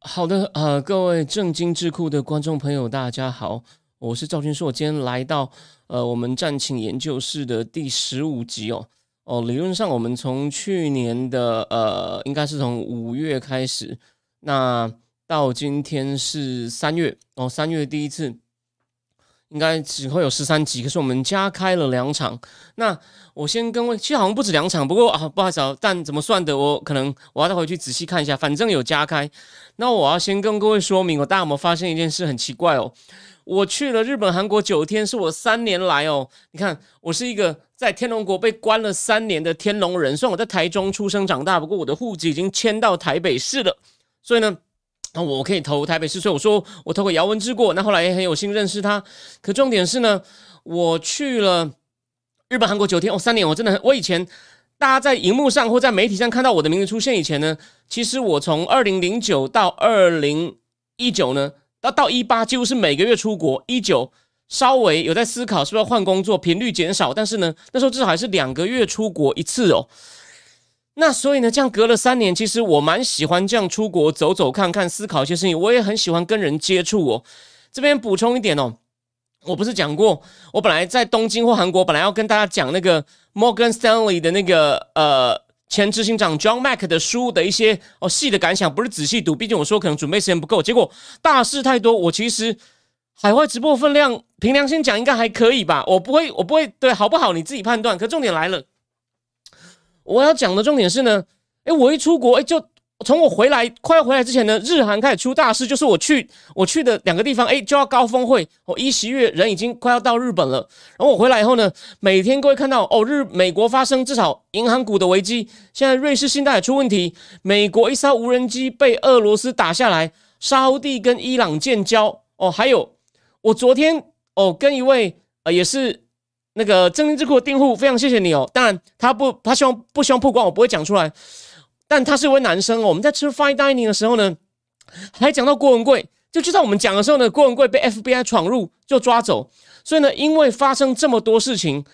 好的，呃，各位正经智库的观众朋友，大家好，我是赵军硕，今天来到呃我们战情研究室的第十五集哦哦，理论上我们从去年的呃，应该是从五月开始，那到今天是三月哦，三月第一次。应该只会有十三集，可是我们加开了两场。那我先跟位，其实好像不止两场，不过啊，不好意思，啊，但怎么算的，我可能我要再回去仔细看一下。反正有加开。那我要先跟各位说明，我大家有没有发现一件事很奇怪哦？我去了日本、韩国九天，是我三年来哦。你看，我是一个在天龙国被关了三年的天龙人，虽然我在台中出生长大，不过我的户籍已经迁到台北市了，所以呢。那我可以投台北市，所以我说我投给姚文之过。那后来也很有幸认识他。可重点是呢，我去了日本、韩国九天哦，三年。我真的，我以前大家在荧幕上或在媒体上看到我的名字出现以前呢，其实我从二零零九到二零一九呢，到到一八几乎是每个月出国。一九稍微有在思考是不是要换工作，频率减少，但是呢，那时候至少还是两个月出国一次哦。那所以呢，这样隔了三年，其实我蛮喜欢这样出国走走看看，思考一些事情。我也很喜欢跟人接触哦。这边补充一点哦，我不是讲过，我本来在东京或韩国，本来要跟大家讲那个 Morgan Stanley 的那个呃前执行长 John Mack 的书的一些哦细的感想，不是仔细读，毕竟我说可能准备时间不够。结果大事太多，我其实海外直播分量，凭良心讲应该还可以吧。我不会，我不会对好不好你自己判断。可重点来了。我要讲的重点是呢，哎，我一出国，哎，就从我回来快要回来之前呢，日韩开始出大事，就是我去我去的两个地方，哎，就要高峰会，我一十月人已经快要到日本了，然后我回来以后呢，每天各位看到哦，日美国发生至少银行股的危机，现在瑞士信贷也出问题，美国一艘无人机被俄罗斯打下来，沙地跟伊朗建交，哦，还有我昨天哦跟一位呃也是。那个正金智库的订户非常谢谢你哦。当然，他不，他希望不希望曝光，我不会讲出来。但他是一位男生哦。我们在吃 fine dining 的时候呢，还讲到郭文贵，就就在我们讲的时候呢，郭文贵被 FBI 闯入就抓走。所以呢，因为发生这么多事情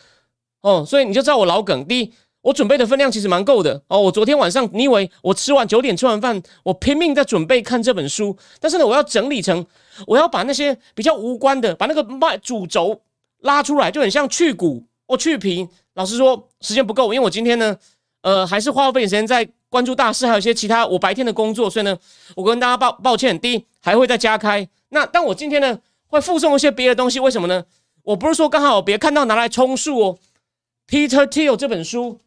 哦，所以你就知道我老梗。第一，我准备的分量其实蛮够的哦。我昨天晚上，你以为我吃完九点吃完饭，我拼命在准备看这本书，但是呢，我要整理成，我要把那些比较无关的，把那个脉主轴。拉出来就很像去骨或去皮。老实说，时间不够，因为我今天呢，呃，还是花费时间在关注大事，还有一些其他我白天的工作，所以呢，我跟大家抱抱歉。第一，还会再加开。那但我今天呢，会附送一些别的东西，为什么呢？我不是说刚好别看到拿来充数哦。Peter Thiel 这本书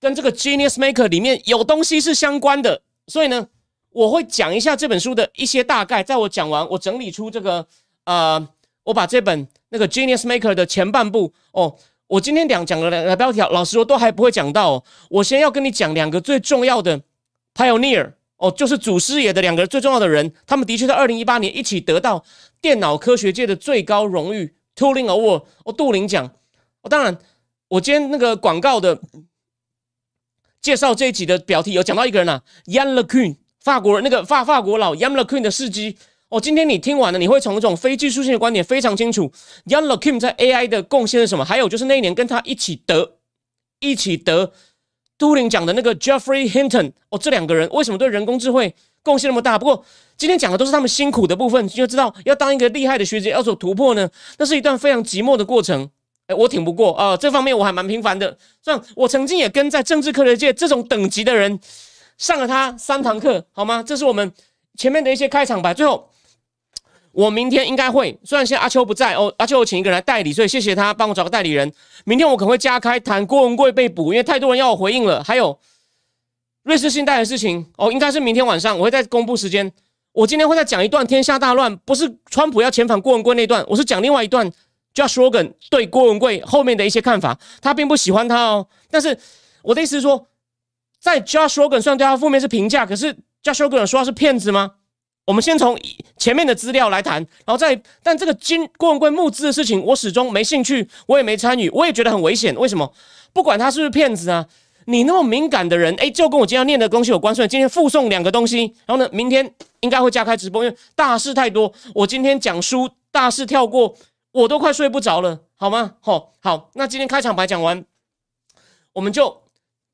跟这个 Genius Maker 里面有东西是相关的，所以呢，我会讲一下这本书的一些大概。在我讲完，我整理出这个呃。我把这本那个 Genius Maker 的前半部哦，我今天两讲了两个标题，老实说都还不会讲到。我先要跟你讲两个最重要的 Pioneer 哦，就是祖师爷的两个最重要的人，他们的确在二零一八年一起得到电脑科学界的最高荣誉 Turing Award 哦，杜林奖哦。当然，我今天那个广告的介绍这一集的标题有讲到一个人啊，Yan LeCun，法国人那个法法国佬 Yan LeCun 的事迹。哦，今天你听完了，你会从这种非技术性的观点非常清楚，Young LeCun 在 AI 的贡献是什么？还有就是那一年跟他一起得一起得都灵奖的那个 Jeffrey Hinton，哦，这两个人为什么对人工智慧贡献那么大？不过今天讲的都是他们辛苦的部分，你就知道要当一个厉害的学姐要走突破呢，那是一段非常寂寞的过程。哎，我挺不过啊，这方面我还蛮平凡的。像我曾经也跟在政治科学界这种等级的人上了他三堂课，好吗？这是我们前面的一些开场白，最后。我明天应该会，虽然现在阿秋不在哦，阿秋我请一个人来代理，所以谢谢他帮我找个代理人。明天我可能会加开谈郭文贵被捕，因为太多人要我回应了。还有瑞士信贷的事情哦，应该是明天晚上我会再公布时间。我今天会再讲一段天下大乱，不是川普要遣返郭文贵那段，我是讲另外一段 j o s h o g a n 对郭文贵后面的一些看法。他并不喜欢他哦，但是我的意思是说，在 j o s h o g a n 虽然对他负面是评价，可是 j o s h o g a n 说他是骗子吗？我们先从前面的资料来谈，然后再，但这个金郭文贵募资的事情，我始终没兴趣，我也没参与，我也觉得很危险。为什么？不管他是不是骗子啊，你那么敏感的人，哎，就跟我今天要念的东西有关。所以今天附送两个东西，然后呢，明天应该会加开直播，因为大事太多。我今天讲书，大事跳过，我都快睡不着了，好吗？好，好，那今天开场白讲完，我们就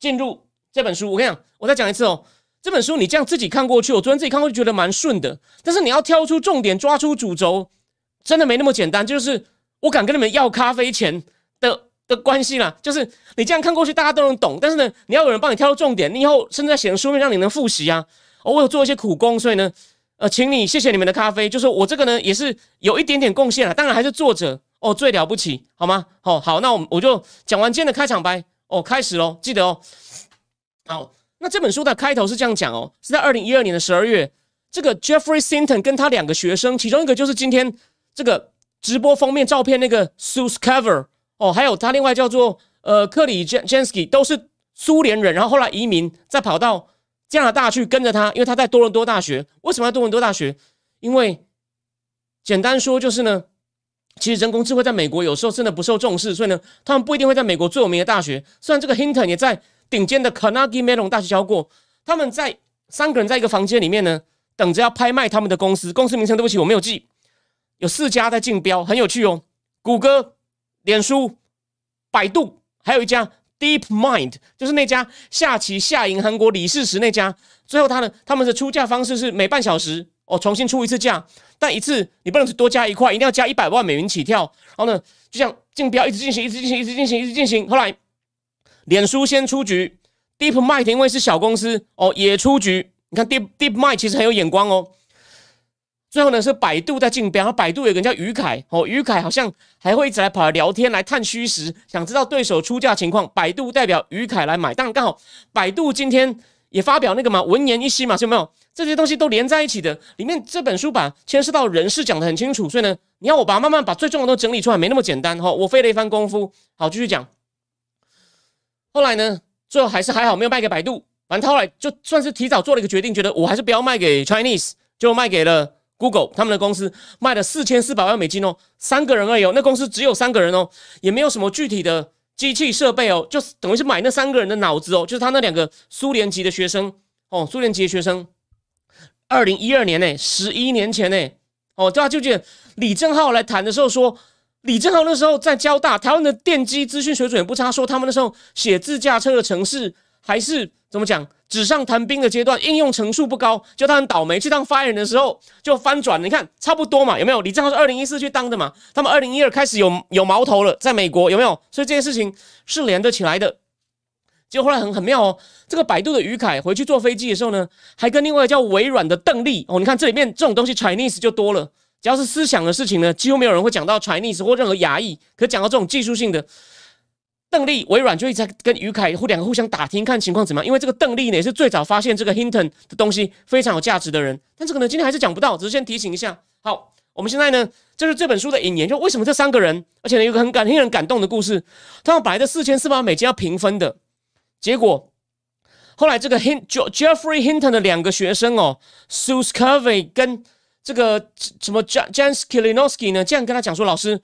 进入这本书。我跟你讲，我再讲一次哦。这本书你这样自己看过去，我昨天自己看过去觉得蛮顺的，但是你要挑出重点，抓出主轴，真的没那么简单。就是我敢跟你们要咖啡钱的 的关系啦，就是你这样看过去，大家都能懂，但是呢，你要有人帮你挑出重点，你以后甚至在写书面让你能复习啊。我有做一些苦工，所以呢，呃，请你谢谢你们的咖啡，就是我这个呢也是有一点点贡献了，当然还是作者哦最了不起，好吗？哦，好，那我我就讲完今天的开场白哦，开始喽，记得哦，好。那这本书的开头是这样讲哦，是在二零一二年的十二月，这个 Jeffrey Sinton 跟他两个学生，其中一个就是今天这个直播封面照片那个 Sus Cover 哦，还有他另外叫做呃克里 J Jensky，都是苏联人，然后后来移民，再跑到加拿大去跟着他，因为他在多伦多大学。为什么要多伦多大学？因为简单说就是呢，其实人工智慧在美国有时候真的不受重视，所以呢，他们不一定会在美国最有名的大学。虽然这个 Hinton 也在。顶尖的 Carnegie Mellon 大学教过，他们在三个人在一个房间里面呢，等着要拍卖他们的公司。公司名称对不起我没有记，有四家在竞标，很有趣哦。谷歌、脸书、百度，还有一家 Deep Mind，就是那家下棋下赢韩国李世石那家。最后他呢，他们的出价方式是每半小时哦重新出一次价，但一次你不能多加一块，一定要加一百万美元起跳。然后呢，就像竞标一直进行，一直进行，一直进行，一直进行。后来。脸书先出局，Deep Mind 因为是小公司哦，也出局。你看 Deep Deep Mind 其实很有眼光哦。最后呢是百度在竞标，百度有个人叫于凯哦，于凯好像还会一直来跑来聊天，来探虚实，想知道对手出价情况。百度代表于凯来买，当然刚好百度今天也发表那个嘛文言一息嘛，有没有？这些东西都连在一起的。里面这本书把牵涉到人事讲得很清楚，所以呢，你要我把慢慢把最重要的都整理出来，没那么简单哈。我费了一番功夫，好继续讲。后来呢？最后还是还好，没有卖给百度。反正他后来就算是提早做了一个决定，觉得我还是不要卖给 Chinese，就卖给了 Google 他们的公司，卖了四千四百万美金哦，三个人而已哦，那公司只有三个人哦，也没有什么具体的机器设备哦，就等于是买那三个人的脑子哦，就是他那两个苏联籍的学生哦，苏联籍的学生，二零一二年呢，十一年前呢，哦，对啊，就记得李正浩来谈的时候说。李正浩那时候在交大，台湾的电机资讯水准也不差。说他们那时候写自驾车的城市，还是怎么讲纸上谈兵的阶段，应用成数不高。就他很倒霉，去当发言人的时候就翻转。你看差不多嘛，有没有？李正浩是二零一四去当的嘛？他们二零一二开始有有矛头了，在美国有没有？所以这件事情是连得起来的。结果后来很很妙哦，这个百度的于凯回去坐飞机的时候呢，还跟另外一个叫微软的邓丽哦，你看这里面这种东西 Chinese 就多了。只要是思想的事情呢，几乎没有人会讲到 Chinese 或任何亚裔。可讲到这种技术性的，邓丽微软就一直在跟于凯互两个互相打听，看情况怎么样。因为这个邓丽呢，也是最早发现这个 Hinton 的东西非常有价值的人。但这个呢，今天还是讲不到，只是先提醒一下。好，我们现在呢，就是这本书的引言，就为什么这三个人，而且呢，有个很感令人感动的故事。他们本来的四千四百万美金要平分的，结果后来这个 Hint Jeffrey Hinton 的两个学生哦，Sus Curvey 跟这个什么 Jan Jan Skilinowski 呢？这样跟他讲说：“老师，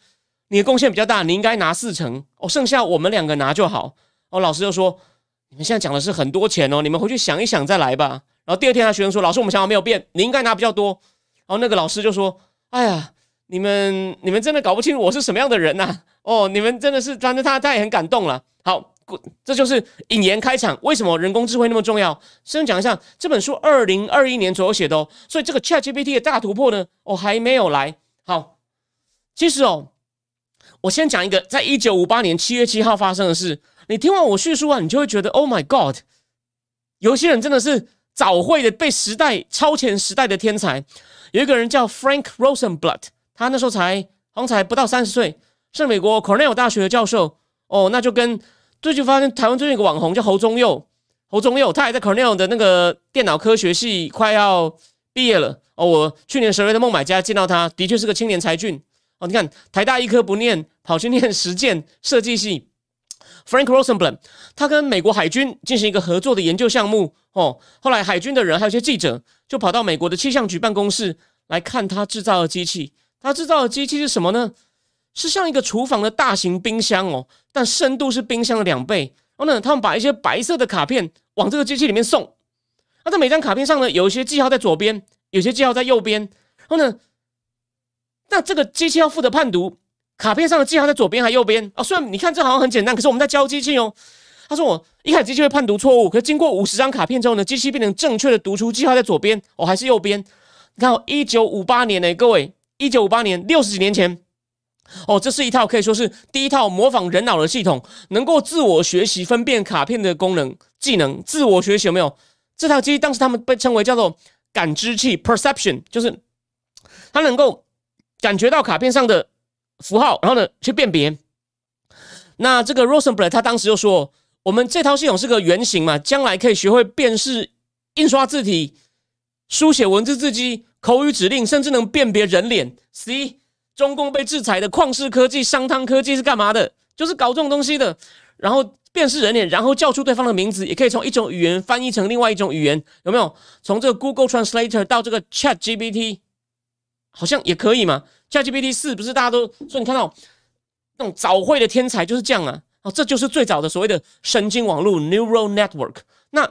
你的贡献比较大，你应该拿四成哦，剩下我们两个拿就好。”哦，老师就说：“你们现在讲的是很多钱哦，你们回去想一想再来吧。”然后第二天，他学生说：“老师，我们想法没有变，你应该拿比较多。”然后那个老师就说：“哎呀，你们你们真的搞不清楚我是什么样的人呐！哦，你们真的是，反正他他也很感动了。”好。这就是引言开场。为什么人工智慧那么重要？先讲一下这本书，二零二一年左右写的哦。所以这个 ChatGPT 的大突破呢，哦还没有来。好，其实哦，我先讲一个，在一九五八年七月七号发生的事。你听完我叙述啊，你就会觉得 Oh my God，有些人真的是早会的，被时代超前时代的天才。有一个人叫 Frank Rosenblatt，他那时候才好像才不到三十岁，是美国 Cornell 大学的教授。哦，那就跟最近发现台湾最近有个网红叫侯宗佑，侯宗佑他还在 Cornell 的那个电脑科学系快要毕业了哦。我去年十月的孟买家见到他，的确是个青年才俊哦。你看台大医科不念，跑去念实践设计系。Frank Rosenblatt，他跟美国海军进行一个合作的研究项目哦。后来海军的人还有些记者就跑到美国的气象局办公室来看他制造的机器。他制造的机器是什么呢？是像一个厨房的大型冰箱哦，但深度是冰箱的两倍。然后呢，他们把一些白色的卡片往这个机器里面送。那在每张卡片上呢，有一些记号在左边，有些记号在右边。然后呢，那这个机器要负责判读。卡片上的记号在左边还右边啊？虽然你看这好像很简单，可是我们在教机器哦。他说我一开始机器会判读错误，可是经过五十张卡片之后呢，机器变成正确的读出记号在左边哦，还是右边？你看，一九五八年呢，各位，一九五八年六十几年前哦，这是一套可以说是第一套模仿人脑的系统，能够自我学习分辨卡片的功能技能，自我学习有没有？这套机当时他们被称为叫做感知器 （perception），就是它能够感觉到卡片上的。符号，然后呢去辨别。那这个 Rosenblatt 他当时就说：“我们这套系统是个原型嘛，将来可以学会辨识印刷字体、书写文字字迹、口语指令，甚至能辨别人脸。”C 中共被制裁的旷视科技、商汤科技是干嘛的？就是搞这种东西的。然后辨识人脸，然后叫出对方的名字，也可以从一种语言翻译成另外一种语言，有没有？从这个 Google Translator 到这个 Chat GPT，好像也可以嘛。ChatGPT 四不是大家都说你看到那种早会的天才就是这样啊，哦，这就是最早的所谓的神经网络 （neural network）。那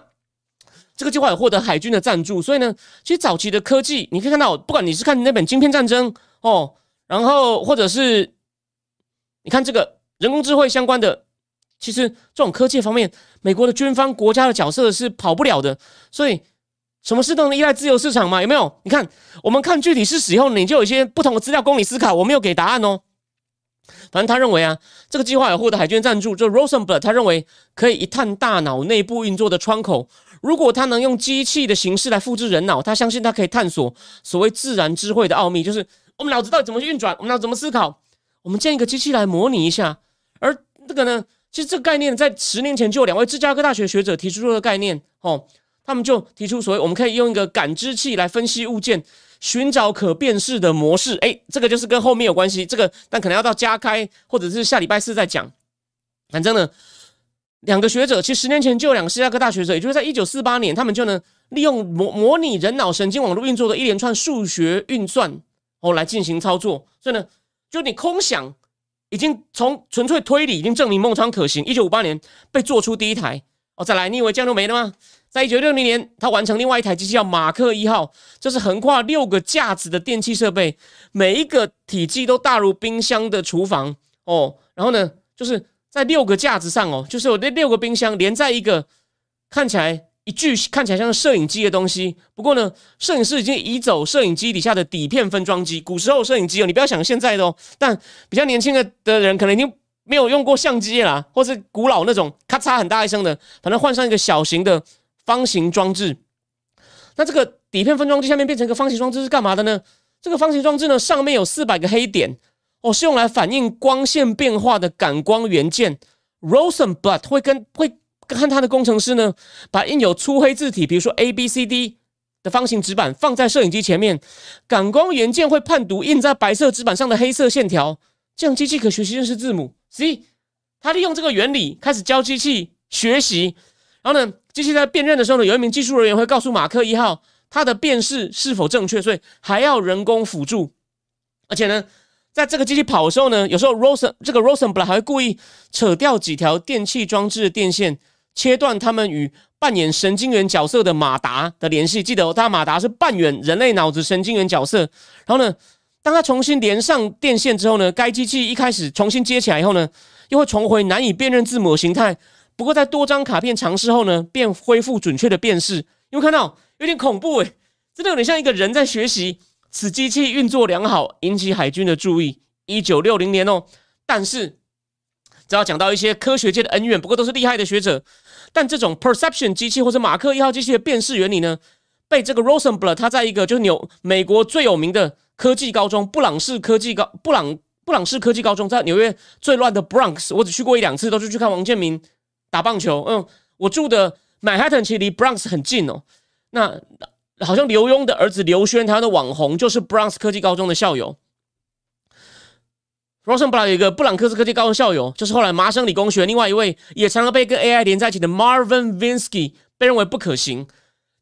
这个计划也获得海军的赞助，所以呢，其实早期的科技你可以看到，不管你是看那本《晶片战争》哦，然后或者是你看这个人工智慧相关的，其实这种科技方面，美国的军方国家的角色是跑不了的，所以。什么事都能依赖自由市场吗？有没有？你看，我们看具体事实以后，你就有一些不同的资料供你思考。我没有给答案哦。反正他认为啊，这个计划有获得海军赞助。就 Rosenblatt 他认为可以一探大脑内部运作的窗口。如果他能用机器的形式来复制人脑，他相信他可以探索所谓自然智慧的奥秘，就是我们脑子到底怎么去运转，我们脑子怎么思考。我们建一个机器来模拟一下。而这个呢，其实这个概念在十年前就有两位芝加哥大学学者提出这个概念哦。他们就提出所谓，我们可以用一个感知器来分析物件，寻找可辨识的模式。哎，这个就是跟后面有关系。这个但可能要到加开，或者是下礼拜四再讲。反正呢，两个学者其实十年前就有两个芝加哥大学者，也就是在一九四八年，他们就能利用模模拟人脑神经网络运作的一连串数学运算哦来进行操作。所以呢，就你空想，已经从纯粹推理已经证明孟仓可行。一九五八年被做出第一台哦，再来，你以为这样就没了吗？在一九六零年，他完成另外一台机器叫马克一号，这是横跨六个架子的电器设备，每一个体积都大如冰箱的厨房哦。然后呢，就是在六个架子上哦，就是有那六个冰箱连在一个看起来一具看起来像摄影机的东西。不过呢，摄影师已经移走摄影机底下的底片分装机。古时候摄影机哦，你不要想现在的哦，但比较年轻的的人可能已经没有用过相机啦，或是古老那种咔嚓很大一声的，反正换上一个小型的。方形装置，那这个底片分装机下面变成一个方形装置是干嘛的呢？这个方形装置呢，上面有四百个黑点哦，是用来反映光线变化的感光元件。Rosenblatt 会跟会看他的工程师呢，把印有粗黑字体，比如说 A B C D 的方形纸板放在摄影机前面，感光元件会判读印在白色纸板上的黑色线条，这样机器可学习认识字母。C，他利用这个原理开始教机器学习。然后呢，机器在辨认的时候呢，有一名技术人员会告诉马克一号它的辨识是否正确，所以还要人工辅助。而且呢，在这个机器跑的时候呢，有时候 Rosen 这个 Rosen 本来还会故意扯掉几条电器装置的电线，切断他们与扮演神经元角色的马达的联系。记得，他马达是扮演人类脑子神经元角色。然后呢，当他重新连上电线之后呢，该机器一开始重新接起来以后呢，又会重回难以辨认字母的形态。不过，在多张卡片尝试后呢，便恢复准确的辨识。有看到有点恐怖诶，真的有点像一个人在学习。此机器运作良好，引起海军的注意。一九六零年哦，但是只要讲到一些科学界的恩怨，不过都是厉害的学者。但这种 perception 机器或者马克一号机器的辨识原理呢，被这个 Rosenblatt 他在一个就是纽美国最有名的科技高中布朗市科技高布朗布朗市科技高中，在纽约最乱的 Bronx，我只去过一两次，都是去看王建民。打棒球，嗯，我住的曼哈顿其实离 Bronx 很近哦。那好像刘墉的儿子刘轩，他的网红就是 Bronx 科技高中的校友。R o s e n b l a 有一个布朗克斯科技高中校友，就是后来麻省理工学另外一位也常常被跟 AI 连在一起的 Marvin Vinsky，被认为不可行。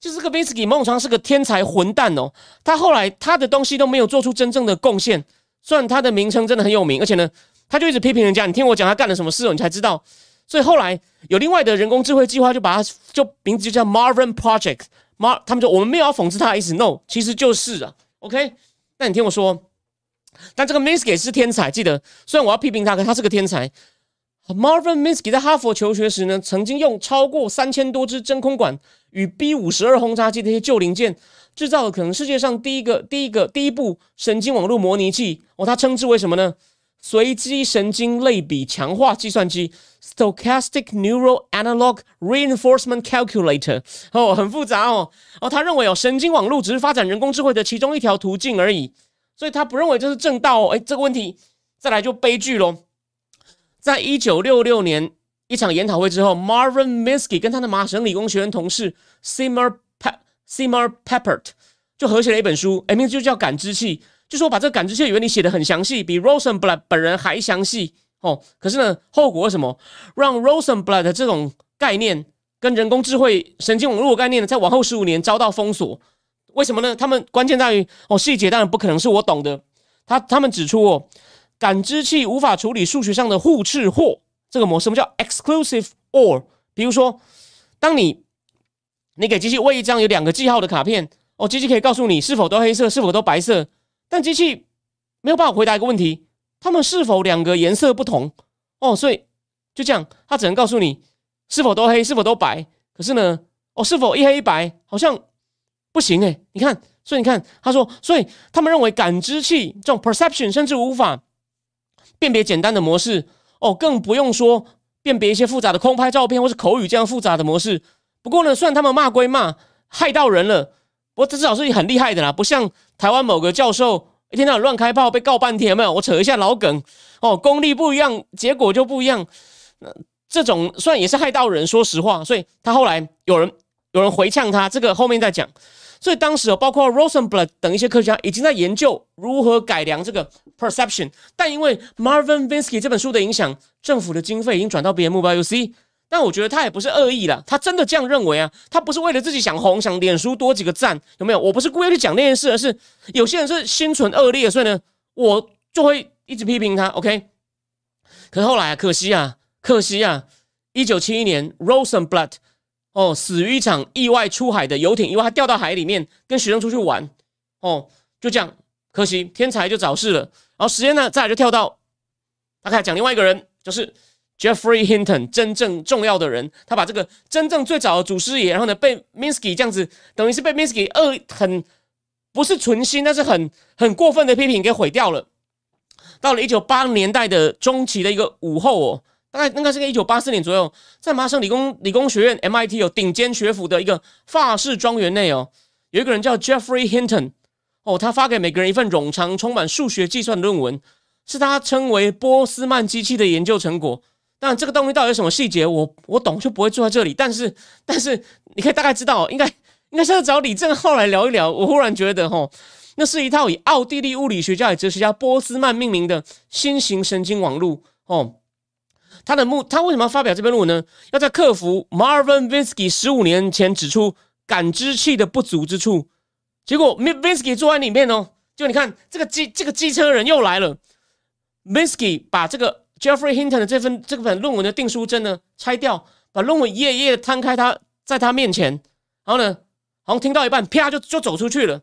就是这个 Vinsky，梦常是个天才混蛋哦，他后来他的东西都没有做出真正的贡献，虽然他的名称真的很有名，而且呢，他就一直批评人家。你听我讲他干了什么事哦，你才知道。所以后来有另外的人工智慧计划，就把它就名字就叫 Marvin Project，Mar 他们说我们没有要讽刺他的意思，No，其实就是啊，OK。那你听我说。但这个 Minsky 是天才，记得，虽然我要批评他，可他是个天才。Marvin Minsky 在哈佛求学时呢，曾经用超过三千多支真空管与 B 五十二轰炸机的一些旧零件，制造了可能世界上第一个、第一个、第一部神经网络模拟器。哦，他称之为什么呢？随机神经类比强化计算机 （Stochastic Neural Analog Reinforcement Calculator）。哦，很复杂哦。哦，他认为哦，神经网络只是发展人工智慧的其中一条途径而已。所以他不认为这是正道哦。哎，这个问题再来就悲剧喽。在一九六六年一场研讨会之后，Marvin Minsky 跟他的麻省理工学院同事 Seymour Seymour pappert 就合写了一本书，哎，名字就叫《感知器》，就说把这个感知器的原理写得很详细，比 Rosenblatt 本人还详细哦。可是呢，后果是什么？让 Rosenblatt 这种概念跟人工智慧、神经网络概念呢在往后十五年遭到封锁。为什么呢？他们关键在于哦，细节当然不可能是我懂的。他他们指出哦，感知器无法处理数学上的互斥或这个模式。什么叫 exclusive or？比如说，当你你给机器喂一张有两个记号的卡片，哦，机器可以告诉你是否都黑色，是否都白色，但机器没有办法回答一个问题：它们是否两个颜色不同？哦，所以就这样，它只能告诉你是否都黑，是否都白。可是呢，哦，是否一黑一白，好像。不行诶，你看，所以你看，他说，所以他们认为感知器这种 perception 甚至无法辨别简单的模式哦，更不用说辨别一些复杂的空拍照片或是口语这样复杂的模式。不过呢，虽然他们骂归骂，害到人了，不过这至少是很厉害的啦，不像台湾某个教授一天到晚乱开炮被告半天，有没有？我扯一下老梗哦，功力不一样，结果就不一样。这种虽然也是害到人，说实话，所以他后来有人有人回呛他，这个后面再讲。所以当时哦，包括 Rosenblatt 等一些科学家已经在研究如何改良这个 perception，但因为 Marvin Vinsky 这本书的影响，政府的经费已经转到别的目标 UC。但我觉得他也不是恶意了，他真的这样认为啊，他不是为了自己想红，想脸书多几个赞，有没有？我不是故意去讲那件事，而是有些人是心存恶劣，所以呢，我就会一直批评他。OK，可是后来啊，可惜啊，可惜啊，一九七一年 Rosenblatt。哦，死于一场意外出海的游艇，因为他掉到海里面，跟学生出去玩，哦，就这样，可惜天才就早逝了。然后时间呢，再来就跳到，他开始讲另外一个人，就是 Jeffrey Hinton，真正重要的人，他把这个真正最早的祖师爷，然后呢被 Minsky 这样子，等于是被 Minsky 恶很不是存心，但是很很过分的批评给毁掉了。到了一九八零年代的中期的一个午后哦。大概应该是个一九八四年左右，在麻省理工理工学院 MIT 有顶尖学府的一个法式庄园内哦，有一个人叫 Jeffrey Hinton 哦，他发给每个人一份冗长、充满数学计算的论文，是他称为波斯曼机器的研究成果。但，这个东西到底有什么细节，我我懂就不会坐在这里。但是，但是你可以大概知道，应该应该是要找李正浩来聊一聊。我忽然觉得，哈，那是一套以奥地利物理学家与哲学家波斯曼命名的新型神经网络哦。他的目，他为什么要发表这篇论文呢？要在克服 Marvin Minsky 十五年前指出感知器的不足之处。结果 Minsky 坐在里面哦，就你看这个机这个机车人又来了。Minsky 把这个 Jeffrey Hinton 的这份这本论文的订书针呢拆掉，把论文一页一页摊开，他在他面前，然后呢，好像听到一半，啪就就走出去了。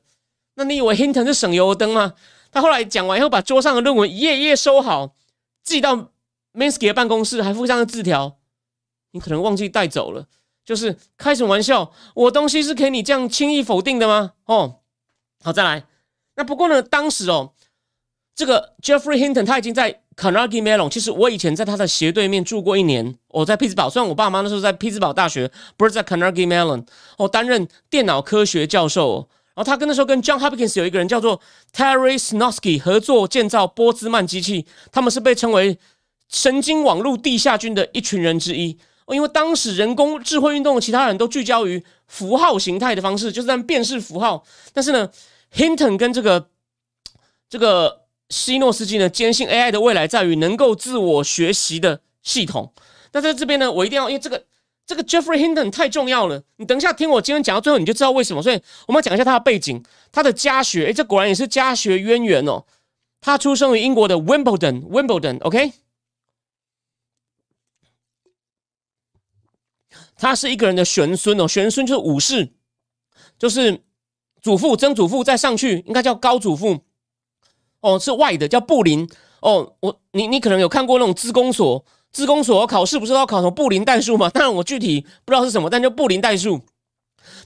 那你以为 Hinton 是省油灯吗？他后来讲完以后，把桌上的论文一页一页收好，寄到。Minsky 的办公室还附上了字条，你可能忘记带走了。就是开什么玩笑？我东西是可以你这样轻易否定的吗？哦，好，再来。那不过呢，当时哦，这个 Jeffrey Hinton 他已经在 Carnegie Mellon。其实我以前在他的斜对面住过一年。我在匹兹堡，虽然我爸妈那时候在匹兹堡大学，不是在 Carnegie Mellon。哦，担任电脑科学教授。哦然后他跟那时候跟 John Hopkins 有一个人叫做 Terry Snosky 合作建造波兹曼机器。他们是被称为神经网络地下军的一群人之一哦，因为当时人工智慧运动的其他人都聚焦于符号形态的方式，就是在辨识符号。但是呢，Hinton 跟这个这个希诺斯基呢坚信 AI 的未来在于能够自我学习的系统。那在这边呢，我一定要因为这个这个 Jeffrey Hinton 太重要了。你等一下听我今天讲到最后，你就知道为什么。所以我们讲一下他的背景，他的家学，诶，这果然也是家学渊源哦。他出生于英国的 Wimbledon，Wimbledon，OK。他是一个人的玄孙哦，玄孙就是武士，就是祖父、曾祖父再上去，应该叫高祖父。哦，是外的，叫布林。哦，我你你可能有看过那种资工所，资工所考试不是要考什么布林代数吗？当然我具体不知道是什么，但就布林代数。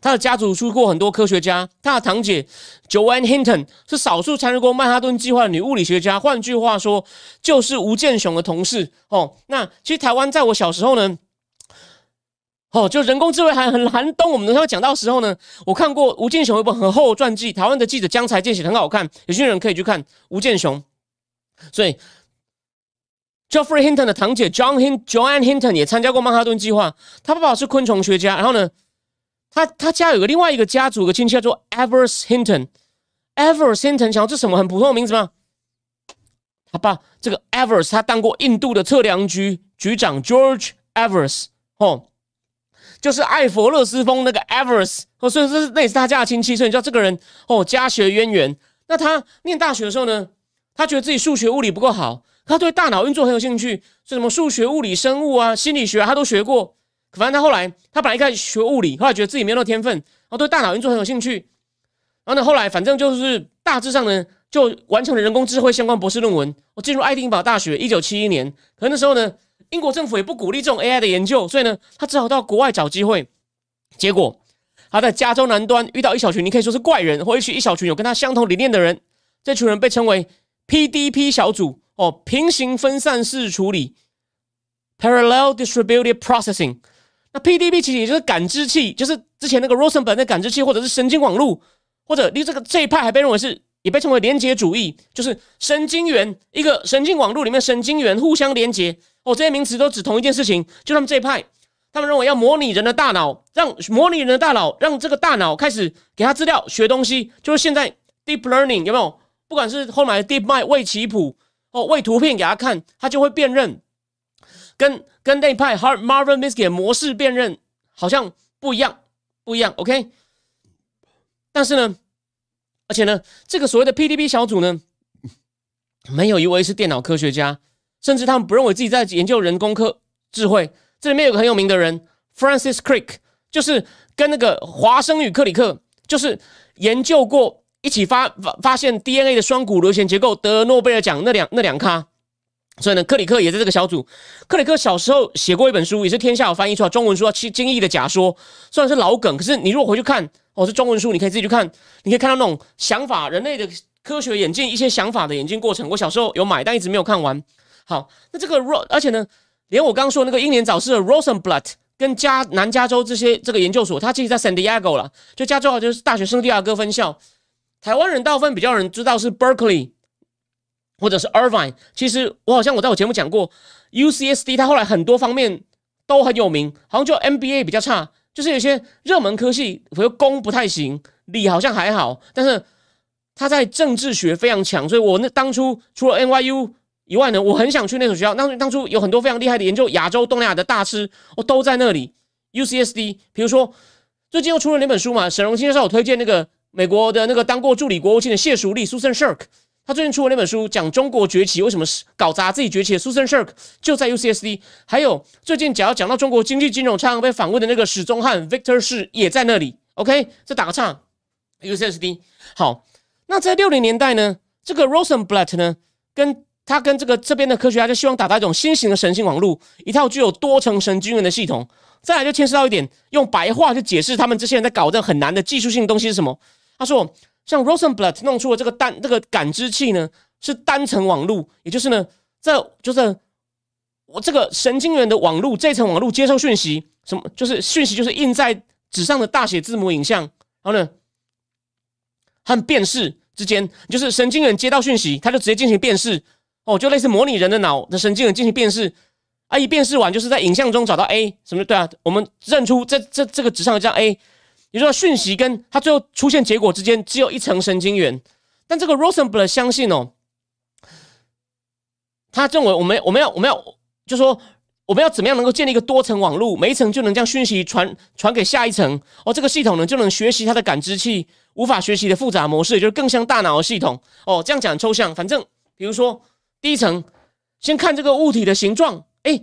他的家族出过很多科学家，他的堂姐 Joanne Hinton 是少数参与过曼哈顿计划的女物理学家。换句话说，就是吴健雄的同事。哦，那其实台湾在我小时候呢。哦，就人工智慧还很寒冬。我们等下讲到时候呢，我看过吴建雄一本很厚的传记，台湾的记者江才健写的很好看，有些人可以去看吴建雄。所以，Geoffrey Hinton 的堂姐 John Hin Joanne Hinton 也参加过曼哈顿计划。他爸爸是昆虫学家，然后呢，他他家有个另外一个家族的亲戚叫做 Evers Hinton。Evers Hinton 想这什么很普通的名字吗？他爸这个 Evers 他当过印度的测量局局长 George Evers 哦。就是艾佛勒斯峰那个 Evers，哦，所以这是那也是他家的亲戚，所以你知道这个人哦，家学渊源。那他念大学的时候呢，他觉得自己数学物理不够好，他对大脑运作很有兴趣，所以什么数学、物理、生物啊、心理学啊他都学过。反正他后来他本来一开始学物理，后来觉得自己没有那天分，然后对大脑运作很有兴趣。然后呢，后来反正就是大致上呢，就完成了人工智慧相关博士论文。我进入爱丁堡大学，一九七一年，可能那时候呢。英国政府也不鼓励这种 AI 的研究，所以呢，他只好到国外找机会。结果他在加州南端遇到一小群，你可以说是怪人，或许一小群有跟他相同理念的人。这群人被称为 PDP 小组，哦，平行分散式处理 （Parallel Distributed Processing）。那 PDP 其实也就是感知器，就是之前那个 Rosenberg 的感知器，或者是神经网络，或者你这个这一派还被认为是。也被称为连接主义，就是神经元一个神经网络里面神经元互相连接哦，这些名词都指同一件事情。就他们这一派，他们认为要模拟人的大脑，让模拟人的大脑，让这个大脑开始给他资料学东西，就是现在 deep learning 有没有？不管是后来的 deep mind 喂棋谱哦，喂图片给他看，他就会辨认，跟跟那派 Hard Marvin Minsky 模式辨认好像不一样，不一样。OK，但是呢？而且呢，这个所谓的 PDP 小组呢，没有一位是电脑科学家，甚至他们不认为自己在研究人工科智慧。这里面有个很有名的人，Francis Crick，就是跟那个华生与克里克，就是研究过一起发发发现 DNA 的双股螺旋结构得诺贝尔奖那两那两咖。所以呢，克里克也在这个小组。克里克小时候写过一本书，也是天下有翻译出来中文书，叫《精精益的假说》，虽然是老梗，可是你如果回去看。哦，是中文书，你可以自己去看，你可以看到那种想法，人类的科学演进，一些想法的演进过程。我小时候有买，但一直没有看完。好，那这个 Ro，而且呢，连我刚说那个英年早逝的 Rosenblatt 跟加南加州这些这个研究所，它其实在 San Diego 了，就加州就是大学圣地亚哥分校。台湾人大部分比较人知道是 Berkeley 或者是 Irvine。其实我好像我在我节目讲过，UCSD 它后来很多方面都很有名，好像就 MBA 比较差。就是有些热门科系，比如工不太行，理好像还好，但是他在政治学非常强，所以我那当初除了 NYU 以外呢，我很想去那所学校。当当初有很多非常厉害的研究亚洲、东南亚的大师，我都在那里。UCSD，比如说最近又出了那本书嘛，沈荣清教授推荐那个美国的那个当过助理国务卿的谢淑丽 Susan Shirk。他最近出了那本书，讲中国崛起为什么搞砸自己崛起的 Susan Shirk 就在 UCSD。还有最近只要讲到中国经济金融常常被访问的那个史宗汉 Victor 是也在那里。OK，这打个岔，UCSD。好，那在六零年代呢，这个 Rosenblatt 呢，跟他跟这个这边的科学家就希望打造一种新型的神经网络，一套具有多层神经元的系统。再来就牵涉到一点，用白话去解释他们这些人在搞这很难的技术性的东西是什么。他说。像 Rosenblatt 弄出的这个单这个感知器呢，是单层网络，也就是呢，在就是我这个神经元的网络这层网络接收讯息，什么就是讯息就是印在纸上的大写字母影像，然后呢和辨识之间，就是神经元接到讯息，它就直接进行辨识，哦，就类似模拟人的脑的神经元进行辨识，啊，一辨识完就是在影像中找到 A 什么对啊，我们认出这这这个纸上的这样 A。也就说，讯息跟它最后出现结果之间只有一层神经元。但这个 Rosenblatt 相信哦，他认为我们我们要我们要就说我们要怎么样能够建立一个多层网络，每一层就能将讯息传传给下一层，哦，这个系统呢就能学习它的感知器无法学习的复杂模式，也就是更像大脑的系统。哦，这样讲抽象，反正比如说第一层先看这个物体的形状，哎，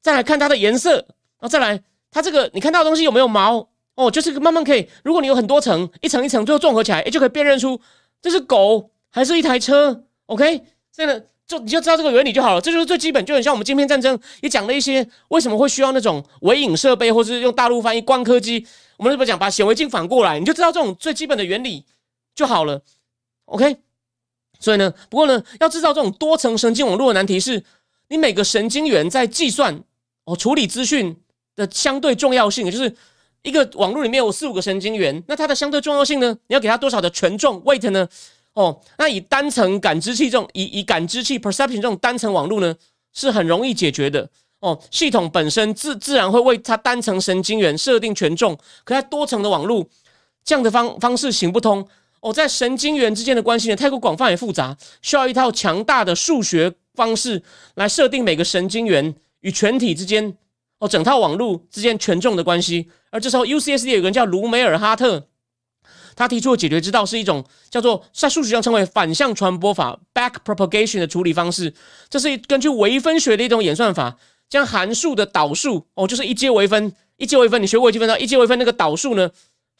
再来看它的颜色，然后再来它这个你看到的东西有没有毛？哦，就是慢慢可以，如果你有很多层，一层一层最后综合起来，哎，就可以辨认出这是狗还是一台车。OK，这个就你就知道这个原理就好了。这就是最基本，就很像我们晶片战争也讲了一些为什么会需要那种微影设备，或是用大陆翻译光刻机。我们是不是讲把显微镜反过来，你就知道这种最基本的原理就好了。OK，所以呢，不过呢，要制造这种多层神经网络的难题是，你每个神经元在计算哦处理资讯的相对重要性，也就是。一个网络里面有四五个神经元，那它的相对重要性呢？你要给它多少的权重 weight 呢？哦，那以单层感知器这种以以感知器 perception 这种单层网络呢，是很容易解决的。哦，系统本身自自然会为它单层神经元设定权重，可在多层的网络这样的方方式行不通。哦，在神经元之间的关系呢，太过广泛也复杂，需要一套强大的数学方式来设定每个神经元与全体之间。哦，整套网络之间权重的关系，而这时候 UCSD 有个人叫卢梅尔哈特，他提出的解决之道是一种叫做在数学上称为反向传播法 （back propagation） 的处理方式。这是根据微分学的一种演算法，将函数的导数哦，就是一阶微分，一阶微分，你学过微积分的，一阶微分那个导数呢，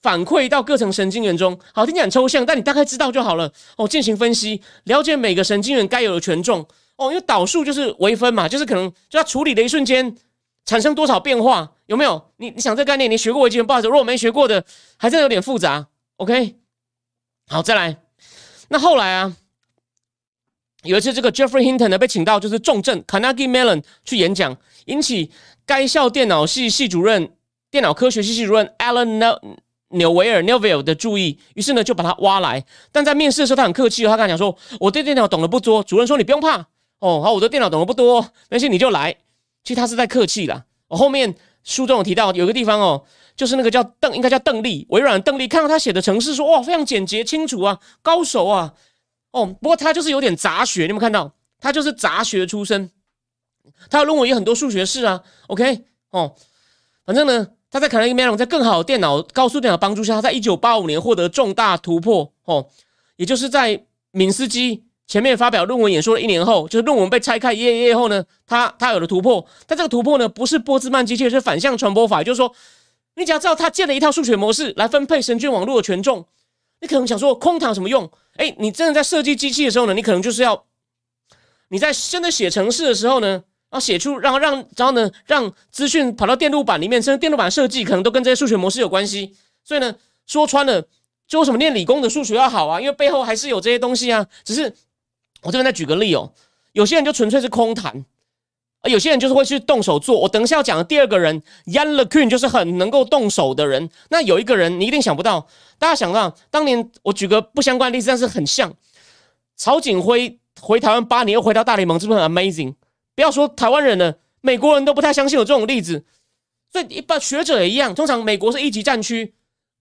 反馈到各层神经元中。好，听起来很抽象，但你大概知道就好了。哦，进行分析，了解每个神经元该有的权重。哦，因为导数就是微分嘛，就是可能就要处理的一瞬间。产生多少变化？有没有？你你想这概念？你学过微积分不好意思，如果没学过的，还真有点复杂。OK，好，再来。那后来啊，有一次这个 Jeffrey Hinton 呢被请到就是重症 Carnegie Mellon 去演讲，引起该校电脑系系主任、电脑科学系系主任 Alan N。纽维尔 Neville 的注意，于是呢就把他挖来。但在面试的时候，他很客气，他跟他讲说：“我对电脑懂得不多。”主任说：“你不用怕哦，好，我对电脑懂得不多，没事你就来。”其实他是在客气啦。我后面书中有提到有个地方哦，就是那个叫邓，应该叫邓丽，微软邓丽，看到他写的程式，说哇，非常简洁清楚啊，高手啊。哦，不过他就是有点杂学，你有没有看到？他就是杂学出身，他的论文也很多数学式啊。OK，哦，反正呢，他在卡内基梅隆在更好的电脑高速电脑帮助下，他在一九八五年获得重大突破哦，也就是在敏斯基。前面发表论文演说了一年后，就是论文被拆开一页一页后呢，他他有了突破。但这个突破呢，不是波兹曼机器，是反向传播法。就是说，你只要知道他建了一套数学模式来分配神经网络的权重，你可能想说空谈什么用？哎，你真的在设计机器的时候呢，你可能就是要你在真的写程式的时候呢，要写出让让然后呢让资讯跑到电路板里面，甚至电路板设计可能都跟这些数学模式有关系。所以呢，说穿了，就什么念理工的数学要好啊？因为背后还是有这些东西啊，只是。我这边再举个例哦，有些人就纯粹是空谈，有些人就是会去动手做。我等一下要讲的第二个人，Yan LeCun 就是很能够动手的人。那有一个人你一定想不到，大家想到当年我举个不相关的例子，但是很像曹景辉回台湾八年又回到大联盟，是不是很 amazing？不要说台湾人了，美国人都不太相信有这种例子。所以一般学者也一样，通常美国是一级战区。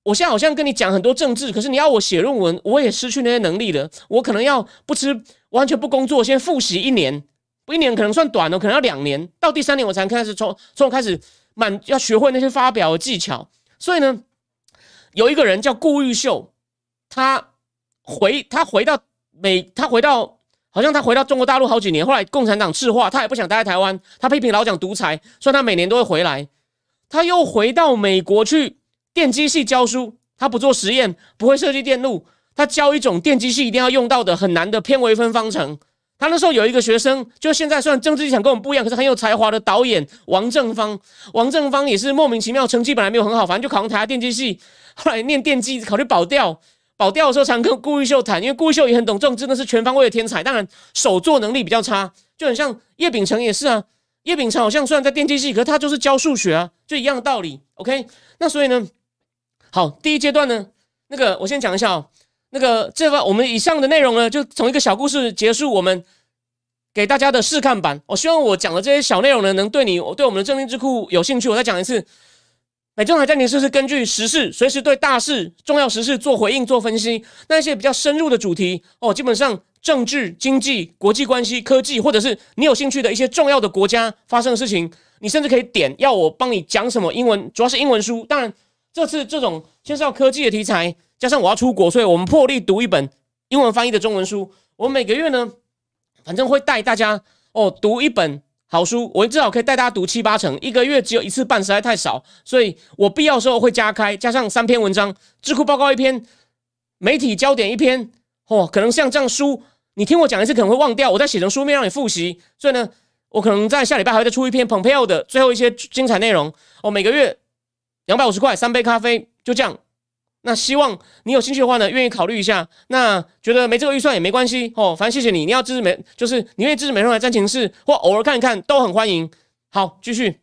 我现在好像跟你讲很多政治，可是你要我写论文，我也失去那些能力了。我可能要不吃，完全不工作，先复习一年，不一年可能算短了，可能要两年，到第三年我才开始从从开始满要学会那些发表的技巧。所以呢，有一个人叫顾玉秀，他回他回到美，他回到好像他回到中国大陆好几年，后来共产党赤化，他也不想待在台湾，他批评老蒋独裁，所以他每年都会回来，他又回到美国去。电机系教书，他不做实验，不会设计电路，他教一种电机系一定要用到的很难的偏微分方程。他那时候有一个学生，就现在算政治立场跟我们不一样，可是很有才华的导演王正芳。王正芳也是莫名其妙，成绩本来没有很好，反正就考上台大电机系，后来念电机，考虑保调。保调的时候常跟顾玉秀谈，因为顾玉秀也很懂政治，那是全方位的天才。当然手作能力比较差，就很像叶秉成也是啊。叶秉成好像虽然在电机系，可是他就是教数学啊，就一样的道理。OK，那所以呢？好，第一阶段呢，那个我先讲一下哦，那个这个我们以上的内容呢，就从一个小故事结束，我们给大家的试看版。我希望我讲的这些小内容呢，能对你，我对我们的正经智库有兴趣。我再讲一次，美中台战情室是根据时事，随时对大事、重要时事做回应、做分析。那一些比较深入的主题哦，基本上政治、经济、国际关系、科技，或者是你有兴趣的一些重要的国家发生的事情，你甚至可以点要我帮你讲什么英文，主要是英文书。当然，这次这种牵涉到科技的题材，加上我要出国，所以我们破例读一本英文翻译的中文书。我每个月呢，反正会带大家哦读一本。好书，我至少可以带大家读七八成，一个月只有一次半，实在太少，所以我必要时候会加开，加上三篇文章，智库报告一篇，媒体焦点一篇，哦，可能像这样书，你听我讲一次可能会忘掉，我再写成书面让你复习，所以呢，我可能在下礼拜还会再出一篇 Pompeo 的最后一些精彩内容，哦，每个月两百五十块，三杯咖啡，就这样。那希望你有兴趣的话呢，愿意考虑一下。那觉得没这个预算也没关系哦，反正谢谢你。你要支持美，就是你愿意支持美中台战情室，或偶尔看一看都很欢迎。好，继续。